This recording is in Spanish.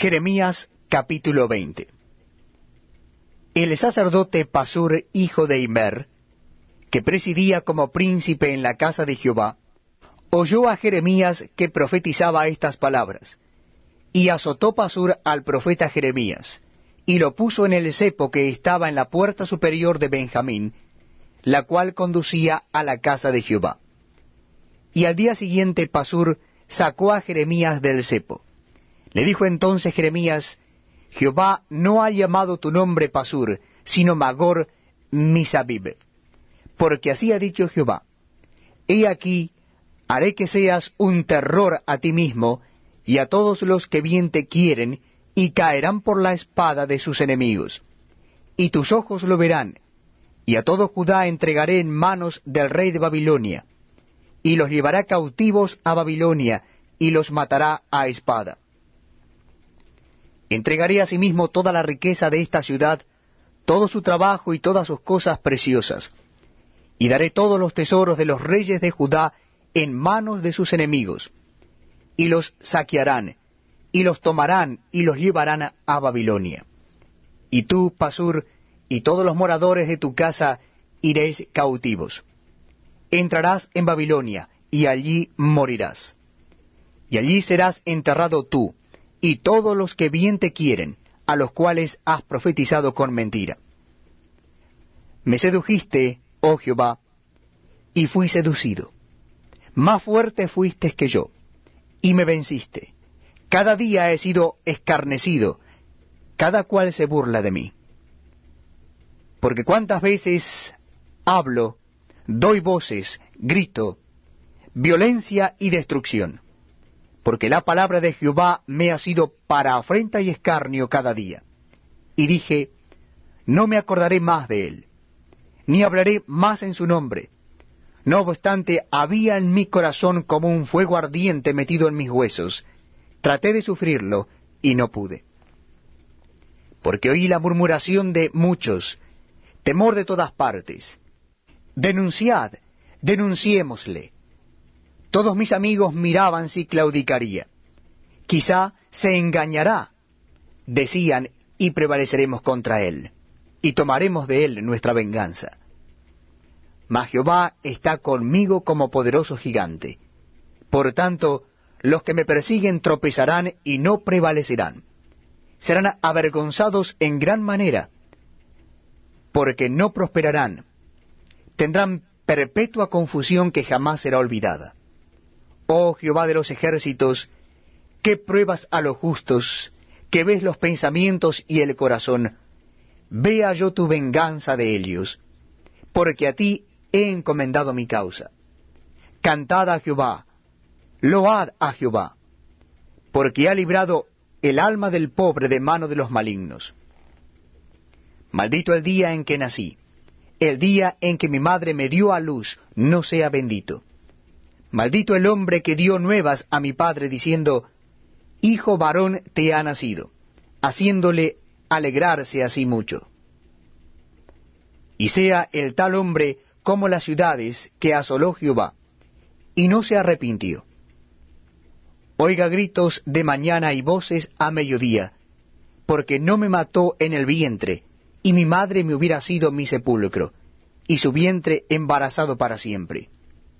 Jeremías capítulo 20 El sacerdote Pasur, hijo de Imer, que presidía como príncipe en la casa de Jehová, oyó a Jeremías que profetizaba estas palabras, y azotó Pasur al profeta Jeremías, y lo puso en el cepo que estaba en la puerta superior de Benjamín, la cual conducía a la casa de Jehová. Y al día siguiente Pasur sacó a Jeremías del cepo. Le dijo entonces Jeremías, Jehová no ha llamado tu nombre Pasur, sino Magor Misabib. Porque así ha dicho Jehová, He aquí, haré que seas un terror a ti mismo y a todos los que bien te quieren, y caerán por la espada de sus enemigos. Y tus ojos lo verán, y a todo Judá entregaré en manos del rey de Babilonia, y los llevará cautivos a Babilonia, y los matará a espada. Entregaré asimismo toda la riqueza de esta ciudad, todo su trabajo y todas sus cosas preciosas, y daré todos los tesoros de los reyes de Judá en manos de sus enemigos, y los saquearán, y los tomarán y los llevarán a Babilonia. Y tú, Pasur, y todos los moradores de tu casa iréis cautivos. Entrarás en Babilonia, y allí morirás. Y allí serás enterrado tú, y todos los que bien te quieren, a los cuales has profetizado con mentira. Me sedujiste, oh Jehová, y fui seducido. Más fuerte fuiste que yo, y me venciste cada día he sido escarnecido, cada cual se burla de mí. Porque cuántas veces hablo, doy voces, grito, violencia y destrucción. Porque la palabra de Jehová me ha sido para afrenta y escarnio cada día. Y dije, no me acordaré más de él, ni hablaré más en su nombre. No obstante, había en mi corazón como un fuego ardiente metido en mis huesos, Traté de sufrirlo y no pude. Porque oí la murmuración de muchos, temor de todas partes. Denunciad, denunciémosle. Todos mis amigos miraban si claudicaría. Quizá se engañará, decían, y prevaleceremos contra él, y tomaremos de él nuestra venganza. Mas Jehová está conmigo como poderoso gigante. Por tanto, los que me persiguen tropezarán y no prevalecerán. Serán avergonzados en gran manera, porque no prosperarán. Tendrán perpetua confusión que jamás será olvidada. Oh Jehová de los ejércitos, que pruebas a los justos, que ves los pensamientos y el corazón, vea yo tu venganza de ellos, porque a ti he encomendado mi causa. Cantad a Jehová, Load a Jehová, porque ha librado el alma del pobre de mano de los malignos. Maldito el día en que nací, el día en que mi madre me dio a luz, no sea bendito. Maldito el hombre que dio nuevas a mi padre diciendo, Hijo varón te ha nacido, haciéndole alegrarse así mucho. Y sea el tal hombre como las ciudades que asoló Jehová, y no se arrepintió oiga gritos de mañana y voces a mediodía, porque no me mató en el vientre, y mi madre me hubiera sido mi sepulcro, y su vientre embarazado para siempre.